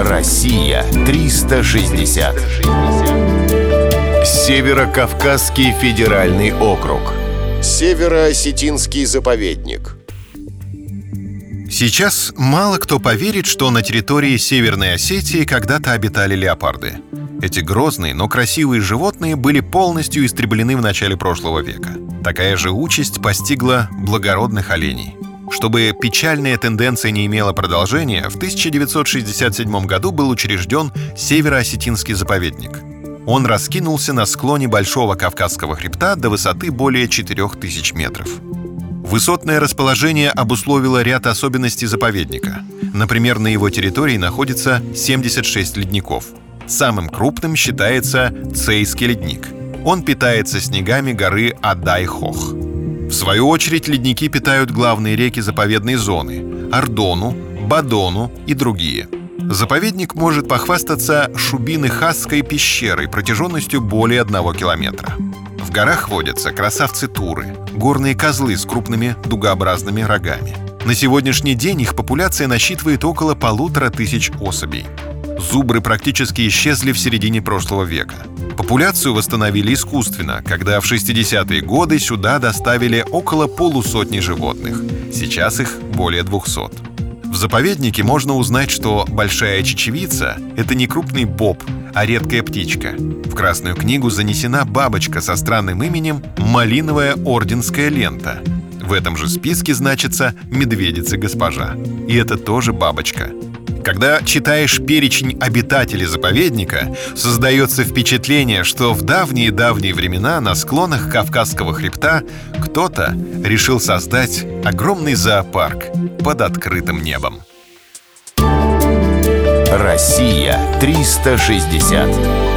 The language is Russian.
Россия 360. Северо-Кавказский федеральный округ. Северо-Осетинский заповедник. Сейчас мало кто поверит, что на территории Северной Осетии когда-то обитали леопарды. Эти грозные, но красивые животные были полностью истреблены в начале прошлого века. Такая же участь постигла благородных оленей. Чтобы печальная тенденция не имела продолжения, в 1967 году был учрежден Северо-Осетинский заповедник. Он раскинулся на склоне Большого Кавказского хребта до высоты более 4000 метров. Высотное расположение обусловило ряд особенностей заповедника. Например, на его территории находится 76 ледников. Самым крупным считается Цейский ледник. Он питается снегами горы Адай-Хох. В свою очередь ледники питают главные реки заповедной зоны – Ардону, Бадону и другие. Заповедник может похвастаться Шубины-Хасской пещерой протяженностью более одного километра. В горах водятся красавцы-туры, горные козлы с крупными дугообразными рогами. На сегодняшний день их популяция насчитывает около полутора тысяч особей. Зубры практически исчезли в середине прошлого века. Популяцию восстановили искусственно, когда в 60-е годы сюда доставили около полусотни животных. Сейчас их более 200. В заповеднике можно узнать, что большая чечевица — это не крупный боб, а редкая птичка. В Красную книгу занесена бабочка со странным именем «Малиновая орденская лента». В этом же списке значится «Медведица-госпожа». И это тоже бабочка. Когда читаешь перечень обитателей заповедника, создается впечатление, что в давние-давние времена на склонах Кавказского хребта кто-то решил создать огромный зоопарк под открытым небом. Россия 360.